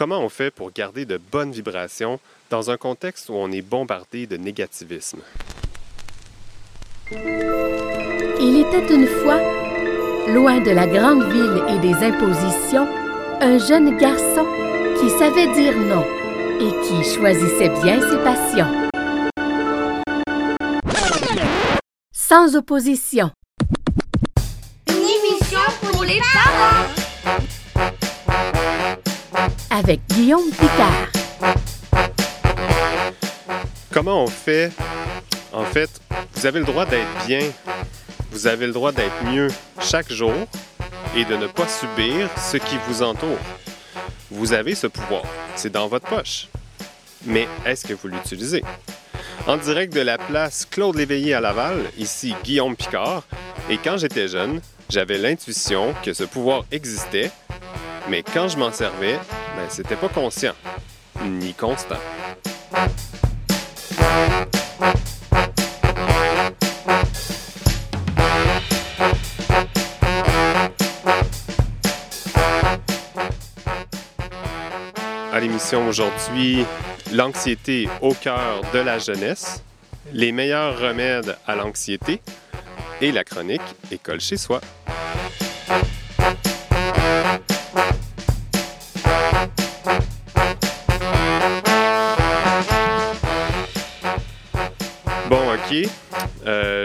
Comment on fait pour garder de bonnes vibrations dans un contexte où on est bombardé de négativisme? Il était une fois, loin de la grande ville et des impositions, un jeune garçon qui savait dire non et qui choisissait bien ses passions. Sans opposition. Une émission pour les parents. Avec Guillaume Picard. Comment on fait? En fait, vous avez le droit d'être bien, vous avez le droit d'être mieux chaque jour et de ne pas subir ce qui vous entoure. Vous avez ce pouvoir, c'est dans votre poche. Mais est-ce que vous l'utilisez? En direct de la place Claude Léveillé à Laval, ici Guillaume Picard, et quand j'étais jeune, j'avais l'intuition que ce pouvoir existait, mais quand je m'en servais, ben, c'était pas conscient, ni constant. À l'émission aujourd'hui, l'anxiété au cœur de la jeunesse, les meilleurs remèdes à l'anxiété et la chronique École chez soi.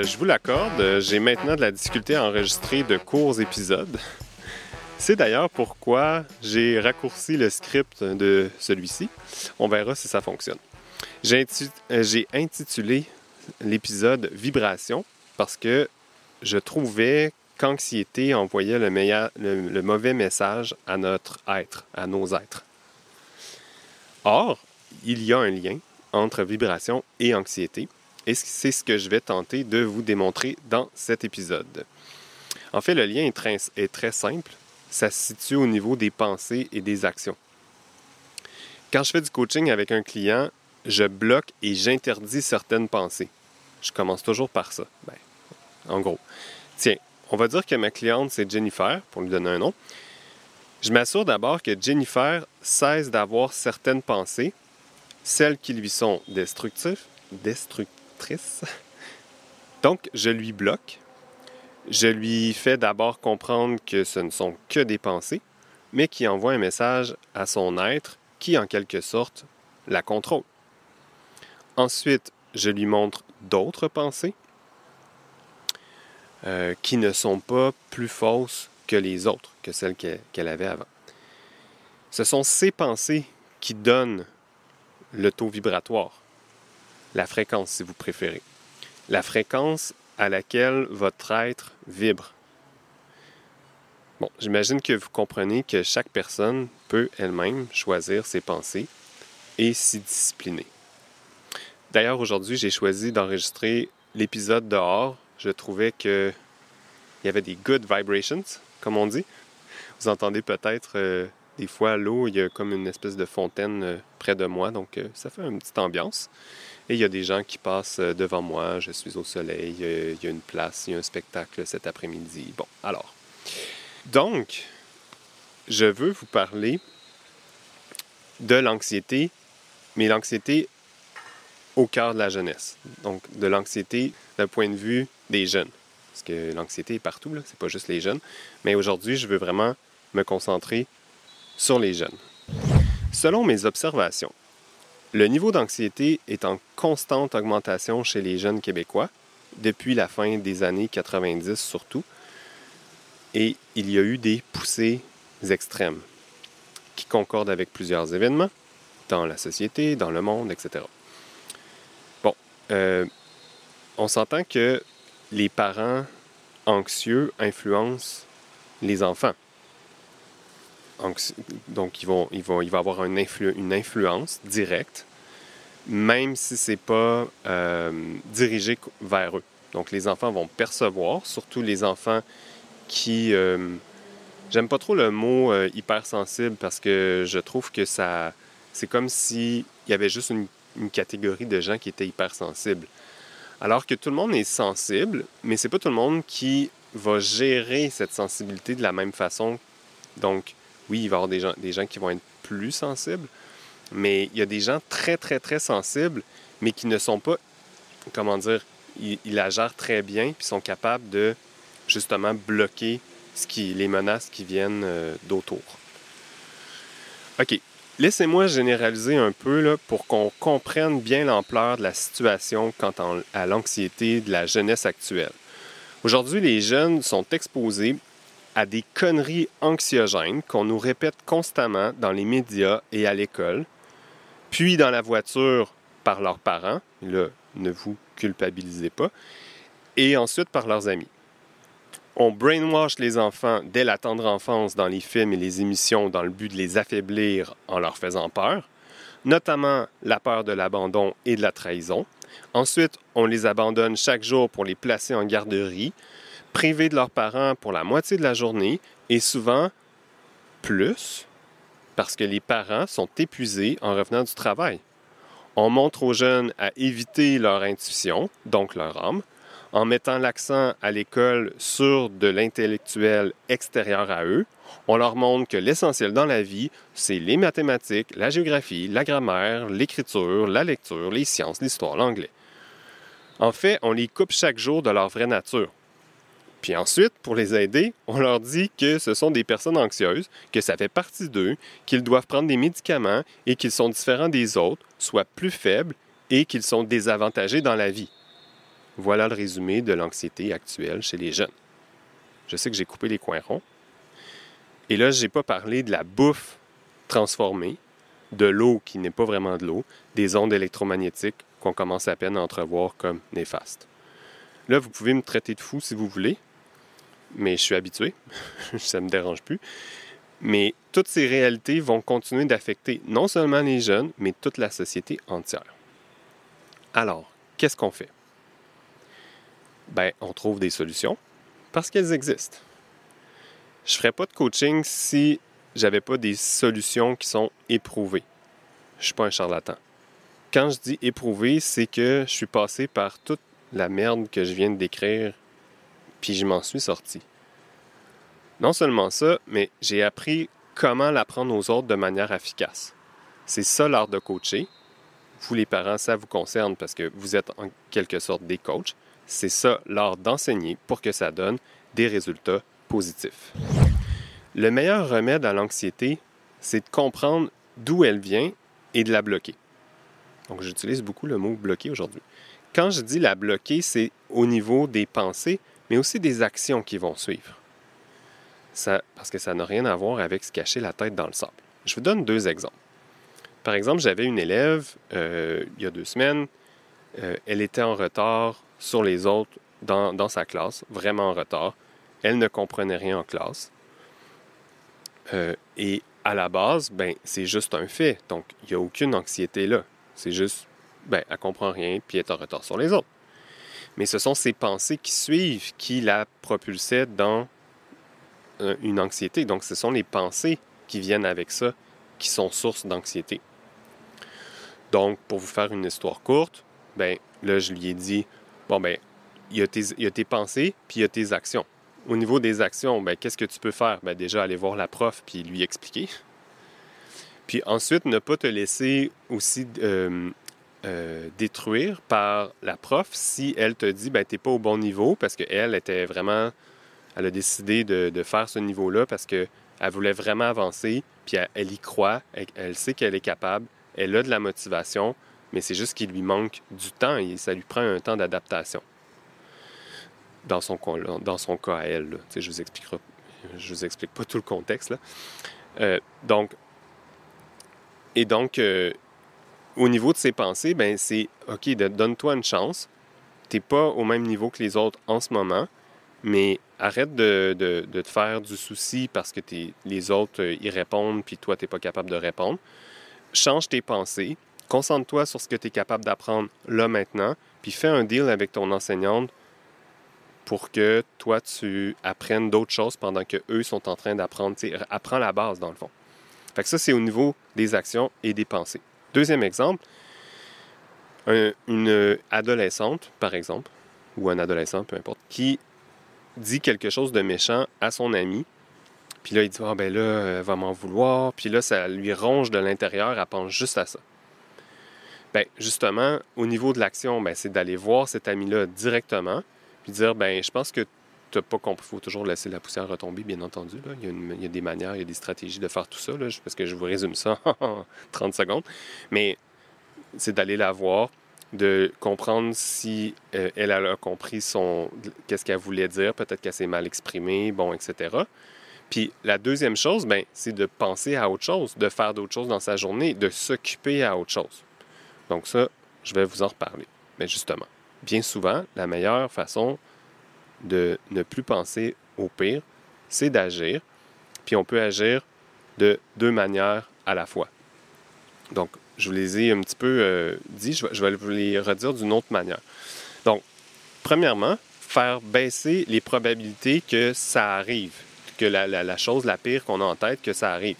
Je vous l'accorde, j'ai maintenant de la difficulté à enregistrer de courts épisodes. C'est d'ailleurs pourquoi j'ai raccourci le script de celui-ci. On verra si ça fonctionne. J'ai intitulé l'épisode Vibration parce que je trouvais qu'anxiété envoyait le- le mauvais message à notre être, à nos êtres. Or, il y a un lien entre vibration et anxiété, et c'est ce que je vais tenter de vous démontrer dans cet épisode. En fait, le lien est très, simple. Ça se situe au niveau des pensées et des actions. Quand je fais du coaching avec un client, je bloque et j'interdis certaines pensées. Je commence toujours par ça. Ben, en gros. Tiens, on va dire que ma cliente, c'est Jennifer, pour lui donner un nom. Je m'assure d'abord que Jennifer cesse d'avoir certaines pensées, celles qui lui sont destructives, Donc, je lui bloque. Je lui fais d'abord comprendre que ce ne sont que des pensées, mais qui envoient un message à son être qui, en quelque sorte, la contrôle. Ensuite, je lui montre d'autres pensées euh, qui ne sont pas plus fausses que les autres, que celles qu'elle avait avant. Ce sont ces pensées qui donnent le taux vibratoire, la fréquence si vous préférez. La fréquence à laquelle votre être vibre. Bon, j'imagine que vous comprenez que chaque personne peut elle-même choisir ses pensées et s'y discipliner. D'ailleurs, aujourd'hui, j'ai choisi d'enregistrer l'épisode dehors. Je trouvais que il y avait des good vibrations, comme on dit. Vous entendez peut-être euh, des fois l'eau, il y a comme une espèce de fontaine euh, près de moi, donc euh, ça fait une petite ambiance. Et il y a des gens qui passent euh, devant moi, je suis au soleil, il y a une place, il y a un spectacle cet après-midi. Bon, alors. Donc, je veux vous parler de l'anxiété, mais l'anxiété au cœur de la jeunesse. Donc, de l'anxiété d'un point de vue des jeunes. Parce que l'anxiété est partout, là, c'est pas juste les jeunes. Mais aujourd'hui, je veux vraiment me concentrer sur les jeunes. Selon mes observations, le niveau d'anxiété est en constante augmentation chez les jeunes Québécois, depuis la fin des années 90 surtout, et il y a eu des poussées extrêmes qui concordent avec plusieurs événements dans la société, dans le monde, etc. Bon, euh, on s'entend que les parents anxieux influencent les enfants. Donc, il va avoir une influence directe, même si ce n'est pas euh, dirigé vers eux. Donc, les enfants vont percevoir, surtout les enfants qui... euh, J'aime pas trop le mot euh, hypersensible parce que je trouve que ça... C'est comme s'il y avait juste une, une catégorie de gens qui étaient hypersensibles. Alors que tout le monde est sensible, mais c'est pas tout le monde qui va gérer cette sensibilité de la même façon. Donc, Oui, il va y avoir des gens, qui vont être plus sensibles, mais il y a des gens très, très, très sensibles, mais qui ne sont pas, comment dire, ils, la gèrent très bien, puis sont capables de justement bloquer ce qui, les menaces qui viennent euh, d'autour. OK. Laissez-moi généraliser un peu pour qu'on comprenne bien l'ampleur de la situation quant à l'anxiété de la jeunesse actuelle. Aujourd'hui, les jeunes sont exposés à des conneries anxiogènes qu'on nous répète constamment dans les médias et à l'école, puis dans la voiture par leurs parents, là, ne vous culpabilisez pas, et ensuite par leurs amis. On brainwash les enfants dès la tendre enfance dans les films et les émissions dans le but de les affaiblir en leur faisant peur, notamment la peur de l'abandon et de la trahison. Ensuite, on les abandonne chaque jour pour les placer en garderie, privés de leurs parents pour la moitié de la journée et souvent plus parce que les parents sont épuisés en revenant du travail. On montre aux jeunes à éviter leur intuition, donc leur âme, en mettant l'accent à l'école sur de l'intellectuel extérieur à eux, on leur montre que l'essentiel dans la vie, c'est les mathématiques, la géographie, la grammaire, l'écriture, la lecture, les sciences, l'histoire, l'anglais. En fait, on les coupe chaque jour de leur vraie nature. Puis ensuite, pour les aider, on leur dit que ce sont des personnes anxieuses, que ça fait partie d'eux, qu'ils doivent prendre des médicaments et qu'ils sont différents des autres, soit plus faibles et qu'ils sont désavantagés dans la vie. Voilà le résumé de l'anxiété actuelle chez les jeunes. Je sais que j'ai coupé les coins ronds. Et là, je n'ai pas parlé de la bouffe transformée, de l'eau qui n'est pas vraiment de l'eau, des ondes électromagnétiques qu'on commence à peine à entrevoir comme néfastes. Là, vous pouvez me traiter de fou si vous voulez, mais je suis habitué, ça ne me dérange plus. Mais toutes ces réalités vont continuer d'affecter non seulement les jeunes, mais toute la société entière. Alors, qu'est-ce qu'on fait? ben, on trouve des solutions parce qu'elles existent. Je ne ferais pas de coaching si j'avais pas des solutions qui sont éprouvées. Je suis pas un charlatan. Quand je dis éprouvé, c'est que je suis passé par toute la merde que je viens de décrire, puis je m'en suis sorti. Non seulement ça, mais j'ai appris comment l'apprendre aux autres de manière efficace. C'est ça l'art de coacher. Vous les parents, ça vous concerne parce que vous êtes en quelque sorte des coachs. C'est ça l'art d'enseigner pour que ça donne des résultats positifs. Le meilleur remède à l'anxiété, c'est de comprendre d'où elle vient et de la bloquer. Donc j'utilise beaucoup le mot bloquer aujourd'hui. Quand je dis la bloquer, c'est au niveau des pensées, mais aussi des actions qui vont suivre. Ça, parce que ça n'a rien à voir avec se cacher la tête dans le sable. Je vous donne deux exemples. Par exemple, j'avais une élève euh, il y a deux semaines. Euh, elle était en retard sur les autres dans, sa classe, vraiment en retard. Elle ne comprenait rien en classe. Euh, et à la base, ben, c'est juste un fait. Donc, il n'y a aucune anxiété là. C'est juste, ben, elle comprend rien, puis elle est en retard sur les autres. Mais ce sont ces pensées qui suivent qui la propulsaient dans euh, une anxiété. Donc, ce sont les pensées qui viennent avec ça qui sont source d'anxiété. Donc, pour vous faire une histoire courte, ben, là, je lui ai dit, Bon, ben, il y, a tes, pensées, puis il y a tes actions. Au niveau des actions, ben, qu'est-ce que tu peux faire? Ben, déjà, aller voir la prof, puis lui expliquer. Puis ensuite, ne pas te laisser aussi euh, euh, détruire par la prof si elle te dit, ben, tu n'es pas au bon niveau, parce qu'elle était vraiment, elle a décidé de, faire ce niveau-là parce qu'elle voulait vraiment avancer, puis elle, y croit, elle sait qu'elle est capable, elle a de la motivation, mais c'est juste qu'il lui manque du temps et ça lui prend un temps d'adaptation. Dans son, dans son cas à elle. Je vous expliquerai, je vous explique pas tout le contexte. Là. Euh, donc, et donc, euh, au niveau de ses pensées, ben c'est OK, donne-toi une chance. Tu n'es pas au même niveau que les autres en ce moment, mais arrête de, de, de te faire du souci parce que les autres euh, y répondent puis toi, tu n'es pas capable de répondre. Change tes pensées, Concentre-toi sur ce que tu es capable d'apprendre là maintenant, puis fais un deal avec ton enseignante pour que toi, tu apprennes d'autres choses pendant que eux sont en train d'apprendre. Apprends la base, dans le fond. Fait que ça, c'est au niveau des actions et des pensées. Deuxième exemple, une adolescente, par exemple, ou un adolescent, peu importe, qui dit quelque chose de méchant à son ami, Puis là, il dit Ah, ben là, elle va m'en vouloir. Puis là, ça lui ronge de l'intérieur, elle pense juste à ça. Ben, justement, au niveau de l'action, ben, c'est d'aller voir cet ami-là directement, puis dire ben, je pense que tu n'as pas compris. Il faut toujours laisser la poussière retomber, bien entendu. Là. Il, y a des manières, il y a des stratégies de faire tout ça, parce que je vous résume ça en 30 secondes. Mais c'est d'aller la voir, de comprendre si euh, elle a compris son qu'est-ce qu'elle voulait dire, peut-être qu'elle s'est mal exprimée, bon, etc. Puis la deuxième chose, ben, c'est de penser à autre chose, de faire d'autres choses dans sa journée, de s'occuper à autre chose. Donc ça, je vais vous en reparler. Mais justement, bien souvent, la meilleure façon de ne plus penser au pire, c'est d'agir. Puis on peut agir de deux manières à la fois. Donc, je vous les ai un petit peu euh, dit, je vais, vous les redire d'une autre manière. Donc, premièrement, faire baisser les probabilités que ça arrive, que la, la, la chose la pire qu'on a en tête, que ça arrive.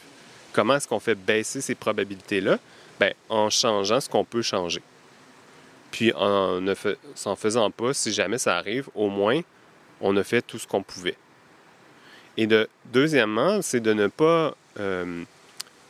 Comment est-ce qu'on fait baisser ces probabilités-là? Bien, en changeant ce qu'on peut changer. Puis en ne s'en faisant pas, si jamais ça arrive, au moins, on a fait tout ce qu'on pouvait. Et de, deuxièmement, c'est de ne pas euh,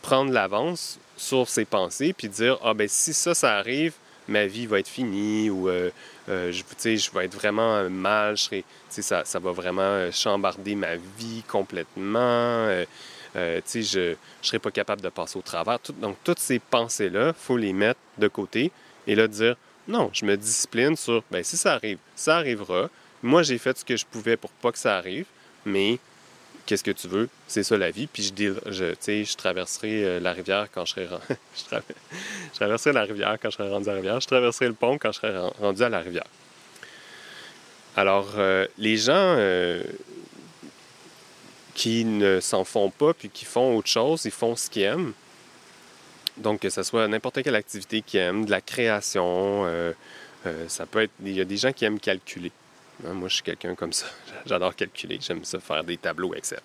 prendre l'avance sur ses pensées puis dire ah ben si ça ça arrive ma vie va être finie ou euh, euh, je, vais être vraiment mal je serai, ça, ça va vraiment chambarder ma vie complètement euh, je ne serai pas capable de passer au travers donc toutes ces pensées là faut les mettre de côté et là dire non je me discipline sur ben si ça arrive ça arrivera moi j'ai fait ce que je pouvais pour pas que ça arrive mais qu'est-ce que tu veux, c'est ça la vie. Puis je, je, je traverserai la rivière quand je serai je, je, la rivière quand je rendu à la rivière. Je traverserai le pont quand je serai rendu à la rivière. Alors, euh, les gens euh, qui ne s'en font pas puis qui font autre chose, ils font ce qu'ils aiment. Donc, que ce soit n'importe quelle activité qu'ils aiment, de la création, euh, ça peut être. Il y a des gens qui aiment calculer. Hein, moi, je suis quelqu'un comme ça. J'adore calculer. J'aime ça faire des tableaux Excel.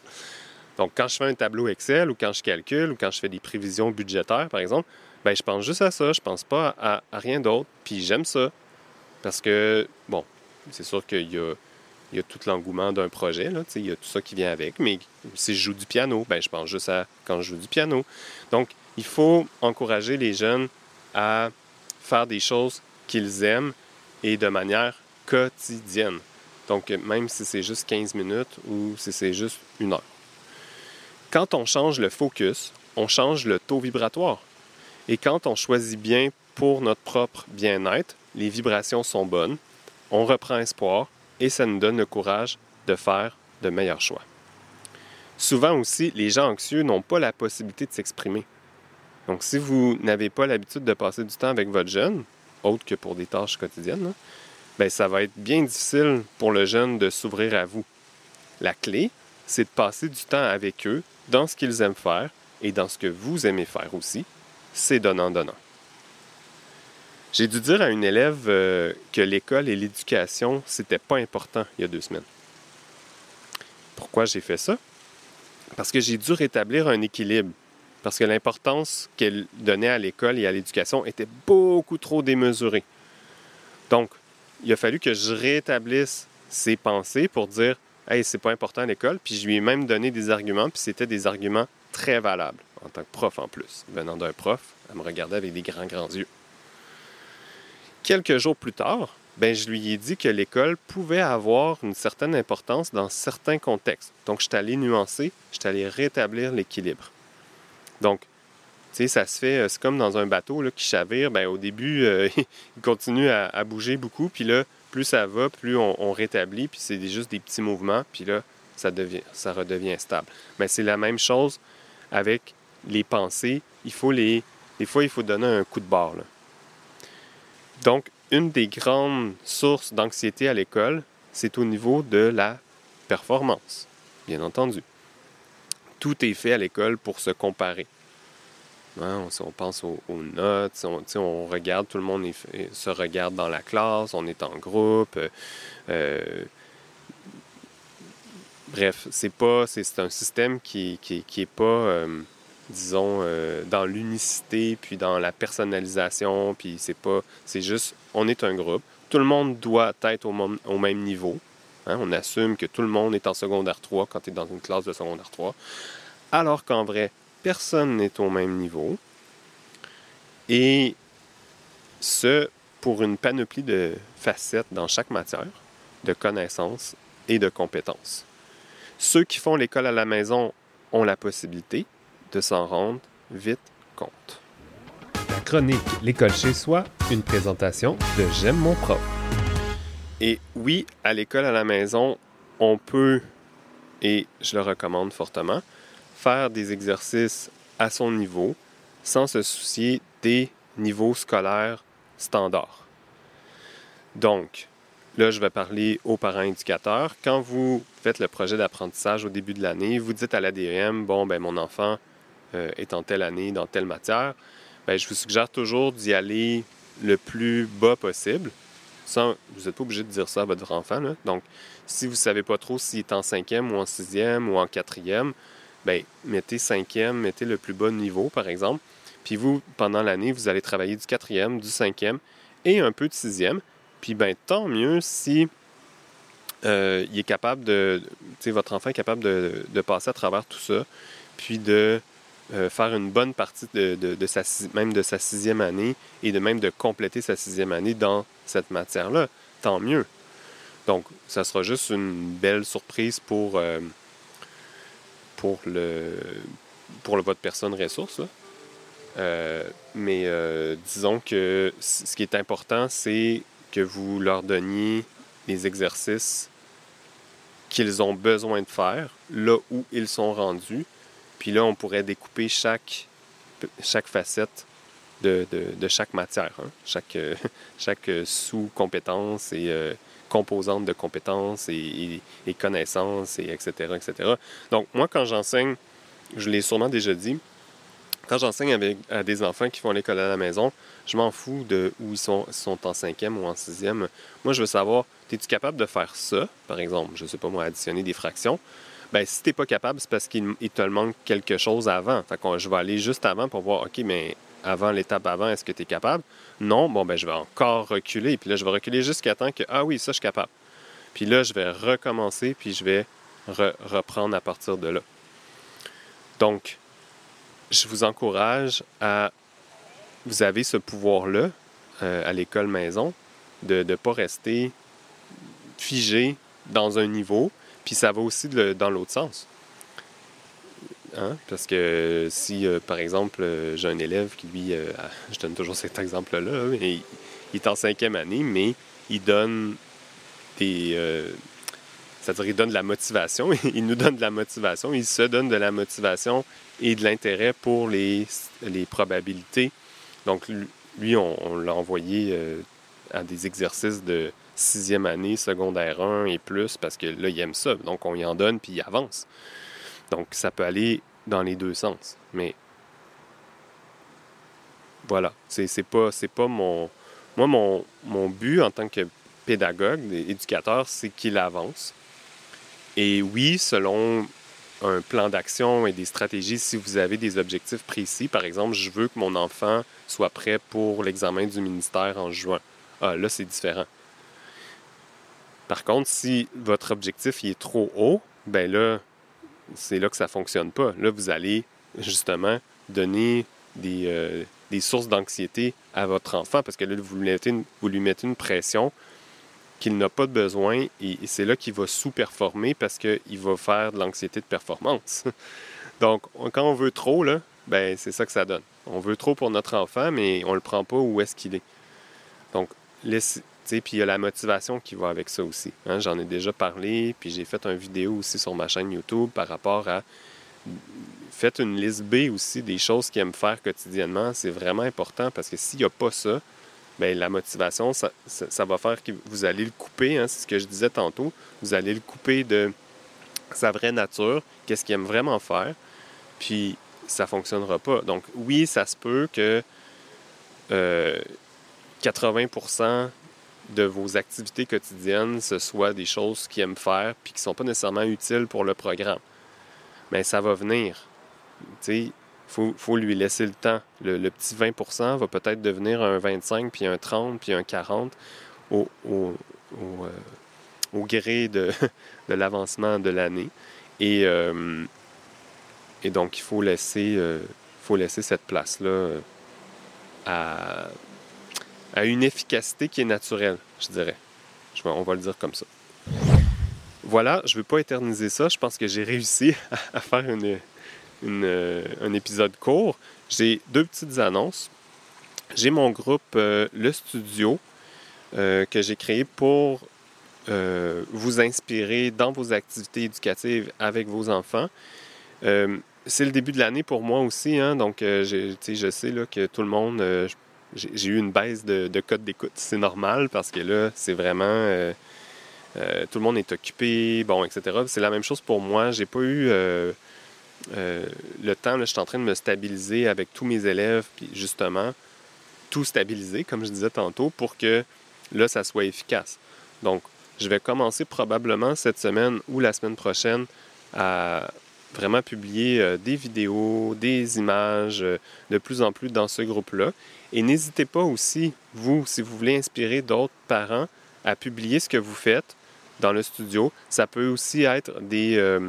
Donc, quand je fais un tableau Excel ou quand je calcule ou quand je fais des prévisions budgétaires, par exemple, ben, je pense juste à ça. Je pense pas à, rien d'autre. Puis j'aime ça. Parce que, bon, c'est sûr qu'il y a, il y a tout l'engouement d'un projet. Là, il y a tout ça qui vient avec. Mais si je joue du piano, ben, je pense juste à quand je joue du piano. Donc, il faut encourager les jeunes à faire des choses qu'ils aiment et de manière quotidienne. Donc, même si c'est juste 15 minutes ou si c'est juste une heure. Quand on change le focus, on change le taux vibratoire. Et quand on choisit bien pour notre propre bien-être, les vibrations sont bonnes, on reprend espoir et ça nous donne le courage de faire de meilleurs choix. Souvent aussi, les gens anxieux n'ont pas la possibilité de s'exprimer. Donc, si vous n'avez pas l'habitude de passer du temps avec votre jeune, autre que pour des tâches quotidiennes, bien, ça va être bien difficile pour le jeune de s'ouvrir à vous. La clé, c'est de passer du temps avec eux dans ce qu'ils aiment faire et dans ce que vous aimez faire aussi. C'est donnant-donnant. J'ai dû dire à une élève euh, que l'école et l'éducation, c'était pas important il y a deux semaines. Pourquoi j'ai fait ça? Parce que j'ai dû rétablir un équilibre. Parce que l'importance qu'elle donnait à l'école et à l'éducation était beaucoup trop démesurée. Donc, il a fallu que je rétablisse ses pensées pour dire Hey, c'est pas important à l'école. Puis je lui ai même donné des arguments, puis c'était des arguments très valables, en tant que prof en plus. Venant d'un prof, elle me regardait avec des grands, grands yeux. Quelques jours plus tard, ben, je lui ai dit que l'école pouvait avoir une certaine importance dans certains contextes. Donc, je suis allé nuancer, je suis rétablir l'équilibre. Donc, ça se fait, c'est comme dans un bateau là, qui chavire. Ben, au début, euh, il continue à, à, bouger beaucoup. Puis là, plus ça va, plus on, on rétablit. Puis c'est juste des petits mouvements. Puis là, ça, devient, ça redevient stable. Mais c'est la même chose avec les pensées. Il faut les, des fois, il faut donner un coup de barre. Là. Donc, une des grandes sources d'anxiété à l'école, c'est au niveau de la performance, bien entendu. Tout est fait à l'école pour se comparer. Hein, on, pense aux, notes, on, regarde, tout le monde se regarde dans la classe, on est en groupe. Euh, bref, c'est pas, c'est un système qui, qui, qui est pas, euh, disons, euh, dans l'unicité, puis dans la personnalisation, puis c'est pas, c'est juste, on est un groupe. Tout le monde doit être au, au même niveau. Hein, on assume que tout le monde est en secondaire 3 quand tu es dans une classe de secondaire 3. Alors qu'en vrai, personne n'est au même niveau. Et ce, pour une panoplie de facettes dans chaque matière, de connaissances et de compétences. Ceux qui font l'école à la maison ont la possibilité de s'en rendre vite compte. La chronique L'école chez soi, une présentation de J'aime mon prof. Et oui, à l'école à la maison, on peut, et je le recommande fortement, faire des exercices à son niveau sans se soucier des niveaux scolaires standards. Donc, là, je vais parler aux parents éducateurs. Quand vous faites le projet d'apprentissage au début de l'année, vous dites à l'ADM, bon, ben mon enfant euh, est en telle année, dans telle matière, ben, je vous suggère toujours d'y aller le plus bas possible vous n'êtes pas obligé de dire ça à votre enfant. Donc, si vous ne savez pas trop s'il est en cinquième ou en sixième ou en quatrième, ben, mettez cinquième, mettez le plus bas niveau, par exemple. Puis vous, pendant l'année, vous allez travailler du quatrième, du cinquième et un peu de sixième. Puis ben, tant mieux si euh, il est capable de, votre enfant est capable de, de, passer à travers tout ça, puis de euh, faire une bonne partie de, sa, même de sa sixième année et de même de compléter sa sixième année dans cette matière-là, tant mieux. Donc, ça sera juste une belle surprise pour, euh, pour, le, pour le, votre personne ressource. Euh, mais disons que ce qui est important, c'est que vous leur donniez les exercices qu'ils ont besoin de faire, là où ils sont rendus, puis là, on pourrait découper chaque, chaque facette de, chaque matière, hein. chaque, chaque sous-compétence et euh, composante de compétences et, connaissances, et etc., etc. Donc, moi, quand j'enseigne, je l'ai sûrement déjà dit, quand j'enseigne avec, à des enfants qui font l'école à la maison, je m'en fous de où ils sont, sont en cinquième ou en sixième. Moi, je veux savoir, es-tu capable de faire ça, par exemple, je ne sais pas moi, additionner des fractions, ben si t'es pas capable, c'est parce qu'il te manque quelque chose avant. Fait que je vais aller juste avant pour voir, OK, mais avant l'étape avant, est-ce que tu es capable? Non, bon, ben je vais encore reculer. Puis là, je vais reculer jusqu'à temps que, ah oui, ça, je suis capable. Puis là, je vais recommencer, puis je vais reprendre à partir de là. Donc, je vous encourage à... Vous avez ce pouvoir-là euh, à l'école maison de ne pas rester figé dans un niveau, puis ça va aussi dans l'autre sens. Hein? Parce que si, euh, par exemple, euh, j'ai un élève qui, lui, euh, je donne toujours cet exemple-là, il, est en cinquième année, mais il donne des. C'est-à-dire, il donne de la motivation, il nous donne de la motivation, il se donne de la motivation et de l'intérêt pour les, les probabilités. Donc, lui, on l'a envoyé à des exercices de sixième année, secondaire 1 et plus, parce que là, il aime ça. Donc, on y en donne, puis il avance. Donc, ça peut aller dans les deux sens. Mais voilà, c'est pas, pas mon... Moi, mon, mon but en tant que pédagogue, éducateur, c'est qu'il avance. Et oui, selon un plan d'action et des stratégies, si vous avez des objectifs précis, par exemple, je veux que mon enfant soit prêt pour l'examen du ministère en juin. Ah, là, c'est différent. Par contre, si votre objectif est trop haut, ben là, c'est là que ça ne fonctionne pas. Là, vous allez justement donner des, euh, sources d'anxiété à votre enfant parce que là, vous lui mettez une, vous lui mettez une pression qu'il n'a pas de besoin et, c'est là qu'il va sous-performer parce qu'il va faire de l'anxiété de performance. Donc, quand on veut trop, là, ben, c'est ça que ça donne. On veut trop pour notre enfant, mais on ne le prend pas où est-ce qu'il est. Donc, puis il y a la motivation qui va avec ça aussi. Hein. J'en ai déjà parlé, puis j'ai fait une vidéo aussi sur ma chaîne YouTube par rapport à faites une liste B aussi des choses qu'il aime faire quotidiennement. C'est vraiment important parce que s'il n'y a pas ça, bien, la motivation, ça, va faire que vous allez le couper. Hein, c'est ce que je disais tantôt. Vous allez le couper de sa vraie nature, qu'est-ce qu'il aime vraiment faire. Puis ça ne fonctionnera pas. Donc oui, ça se peut que 80% euh, de vos activités quotidiennes, ce soit des choses qu'il aime faire puis qui ne sont pas nécessairement utiles pour le programme. Mais ça va venir. Il faut, lui laisser le temps. Le, petit 20% va peut-être devenir un 25, puis un 30, puis un 40 au, au, euh, au gré de, de l'avancement de l'année. Et, euh, et donc, il faut laisser, euh, faut laisser cette place-là à, à une efficacité qui est naturelle, je dirais. On va le dire comme ça. Voilà, je ne veux pas éterniser ça. Je pense que j'ai réussi à, faire euh, un épisode court. J'ai deux petites annonces. J'ai mon groupe euh, Le Studio euh, que j'ai créé pour vous inspirer dans vos activités éducatives avec vos enfants. C'est le début de l'année pour moi aussi, hein, donc je sais que tout le monde, j'ai eu une baisse de, de code d'écoute. C'est normal parce que là, c'est vraiment... euh, euh, tout le monde est occupé, bon, etc. C'est la même chose pour moi. J'ai pas eu euh, le temps. Là, je suis en train de me stabiliser avec tous mes élèves, puis justement, tout stabiliser, comme je disais tantôt, pour que là, ça soit efficace. Donc, je vais commencer probablement cette semaine ou la semaine prochaine à vraiment publier euh, des vidéos, des images euh, de plus en plus dans ce groupe-là. Et n'hésitez pas aussi, vous, si vous voulez inspirer d'autres parents, à publier ce que vous faites dans le studio. Ça peut aussi être des, euh,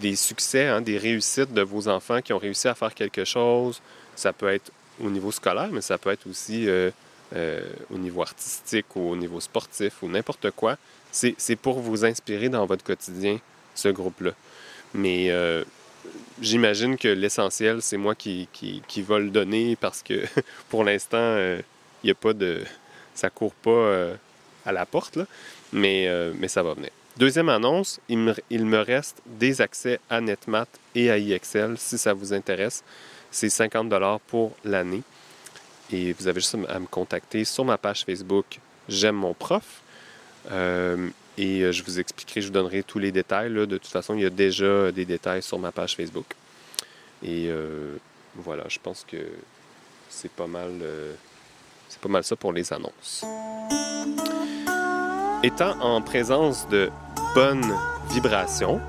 des succès, hein, des réussites de vos enfants qui ont réussi à faire quelque chose. Ça peut être au niveau scolaire, mais ça peut être aussi au niveau artistique ou au niveau sportif ou n'importe quoi. C'est pour vous inspirer dans votre quotidien, ce groupe-là. Mais euh, j'imagine que l'essentiel, c'est moi qui, qui, qui va le donner parce que pour l'instant, euh, il n'y a pas de. Ça court pas euh, à la porte, là. Mais, euh, mais ça va venir. Deuxième annonce, il me, il me reste des accès à NetMath et à IXL si ça vous intéresse. C'est 50 pour l'année. Et vous avez juste à me contacter sur ma page Facebook J'aime mon prof. Euh, et euh, je vous expliquerai, je vous donnerai tous les détails. De toute façon, il y a déjà des détails sur ma page Facebook. Et euh, voilà, je pense que c'est pas mal, euh, c'est pas mal ça pour les annonces. Étant en présence de bonnes vibrations,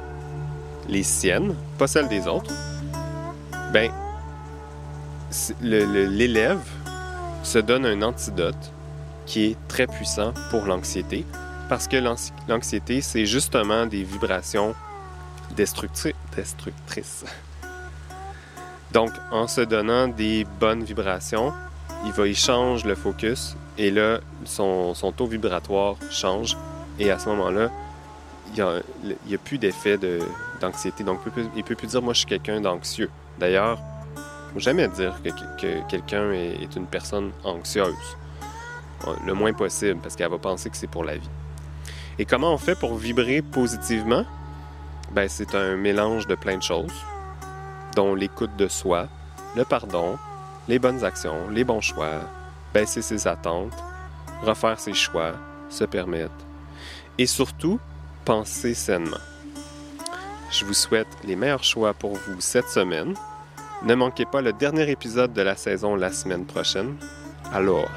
les siennes, pas celles des autres, ben, l'élève se donne un antidote qui est très puissant pour l'anxiété, parce que l'anxi- l'anxiété, c'est justement des vibrations destructri- destructrices. Donc, en se donnant des bonnes vibrations, il va y changer le focus et là, son, son taux vibratoire change et à ce moment-là, il n'y a, plus d'effet de- d'anxiété. Donc, il il peut plus dire, moi, je suis quelqu'un d'anxieux. D'ailleurs, il ne faut jamais dire que, que quelqu'un est une personne anxieuse. Le moins possible, parce qu'elle va penser que c'est pour la vie. Et comment on fait pour vibrer positivement? Ben, c'est un mélange de plein de choses, dont l'écoute de soi, le pardon, les bonnes actions, les bons choix, baisser ses attentes, refaire ses choix, se permettre. Et surtout, penser sainement. Je vous souhaite les meilleurs choix pour vous cette semaine. Ne manquez pas le dernier épisode de la saison la semaine prochaine. Alors,